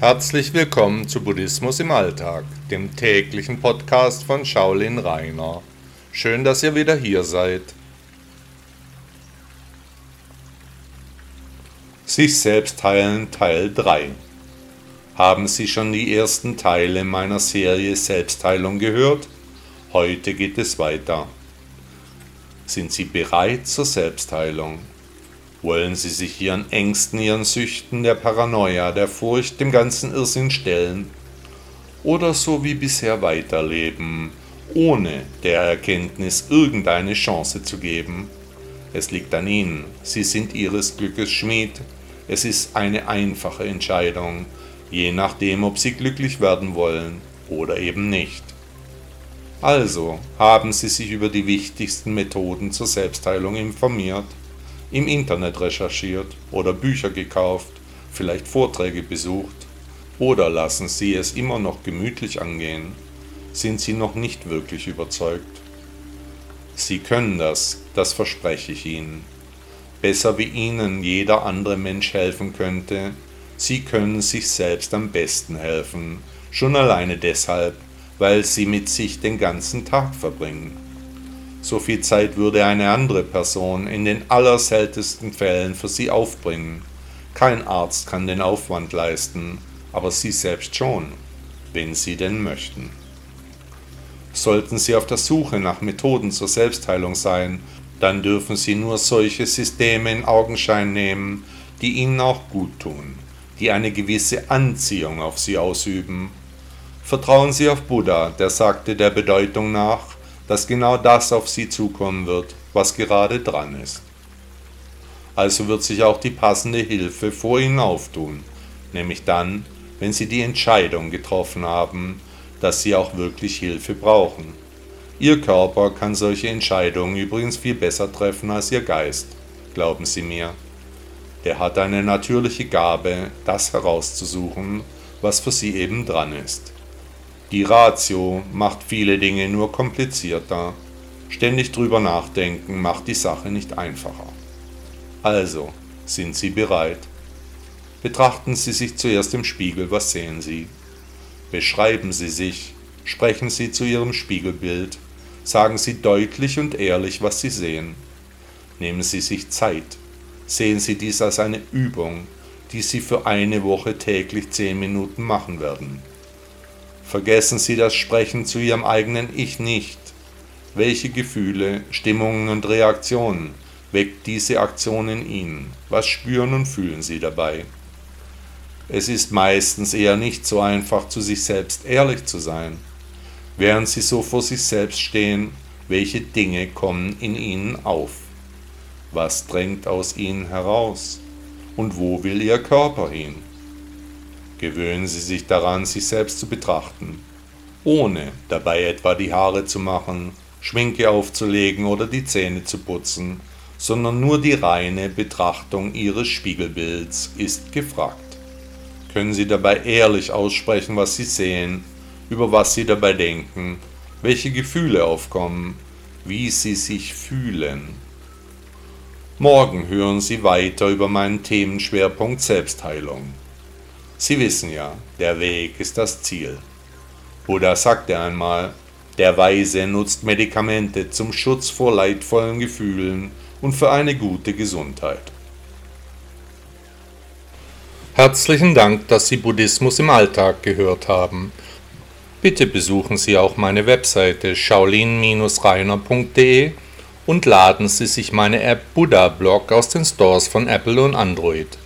Herzlich willkommen zu Buddhismus im Alltag, dem täglichen Podcast von Shaolin Rainer. Schön, dass ihr wieder hier seid. Sich selbst heilen Teil 3 Haben Sie schon die ersten Teile meiner Serie Selbstheilung gehört? Heute geht es weiter. Sind Sie bereit zur Selbstheilung? Wollen Sie sich Ihren Ängsten, Ihren Süchten, der Paranoia, der Furcht, dem ganzen Irrsinn stellen? Oder so wie bisher weiterleben, ohne der Erkenntnis irgendeine Chance zu geben? Es liegt an Ihnen, Sie sind Ihres Glückes Schmied. Es ist eine einfache Entscheidung, je nachdem, ob Sie glücklich werden wollen oder eben nicht. Also haben Sie sich über die wichtigsten Methoden zur Selbstheilung informiert im Internet recherchiert oder Bücher gekauft, vielleicht Vorträge besucht oder lassen Sie es immer noch gemütlich angehen, sind Sie noch nicht wirklich überzeugt. Sie können das, das verspreche ich Ihnen. Besser wie Ihnen jeder andere Mensch helfen könnte, Sie können sich selbst am besten helfen, schon alleine deshalb, weil Sie mit sich den ganzen Tag verbringen. So viel Zeit würde eine andere Person in den allerseltensten Fällen für sie aufbringen. Kein Arzt kann den Aufwand leisten, aber Sie selbst schon, wenn Sie denn möchten. Sollten Sie auf der Suche nach Methoden zur Selbstheilung sein, dann dürfen Sie nur solche Systeme in Augenschein nehmen, die Ihnen auch gut tun, die eine gewisse Anziehung auf Sie ausüben. Vertrauen Sie auf Buddha, der sagte der Bedeutung nach, dass genau das auf sie zukommen wird, was gerade dran ist. Also wird sich auch die passende Hilfe vor ihnen auftun, nämlich dann, wenn sie die Entscheidung getroffen haben, dass sie auch wirklich Hilfe brauchen. Ihr Körper kann solche Entscheidungen übrigens viel besser treffen als Ihr Geist, glauben Sie mir. Der hat eine natürliche Gabe, das herauszusuchen, was für Sie eben dran ist. Die Ratio macht viele Dinge nur komplizierter. Ständig drüber nachdenken macht die Sache nicht einfacher. Also, sind Sie bereit? Betrachten Sie sich zuerst im Spiegel, was sehen Sie? Beschreiben Sie sich, sprechen Sie zu Ihrem Spiegelbild, sagen Sie deutlich und ehrlich, was Sie sehen. Nehmen Sie sich Zeit, sehen Sie dies als eine Übung, die Sie für eine Woche täglich zehn Minuten machen werden. Vergessen Sie das Sprechen zu Ihrem eigenen Ich nicht. Welche Gefühle, Stimmungen und Reaktionen weckt diese Aktion in Ihnen? Was spüren und fühlen Sie dabei? Es ist meistens eher nicht so einfach, zu sich selbst ehrlich zu sein. Während Sie so vor sich selbst stehen, welche Dinge kommen in Ihnen auf? Was drängt aus Ihnen heraus? Und wo will Ihr Körper hin? Gewöhnen Sie sich daran, sich selbst zu betrachten, ohne dabei etwa die Haare zu machen, Schminke aufzulegen oder die Zähne zu putzen, sondern nur die reine Betrachtung Ihres Spiegelbilds ist gefragt. Können Sie dabei ehrlich aussprechen, was Sie sehen, über was Sie dabei denken, welche Gefühle aufkommen, wie Sie sich fühlen. Morgen hören Sie weiter über meinen Themenschwerpunkt Selbstheilung. Sie wissen ja, der Weg ist das Ziel. Buddha sagte einmal, der Weise nutzt Medikamente zum Schutz vor leidvollen Gefühlen und für eine gute Gesundheit. Herzlichen Dank, dass Sie Buddhismus im Alltag gehört haben. Bitte besuchen Sie auch meine Webseite shaolin-reiner.de und laden Sie sich meine App Buddha Blog aus den Stores von Apple und Android.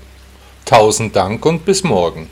Tausend Dank und bis morgen.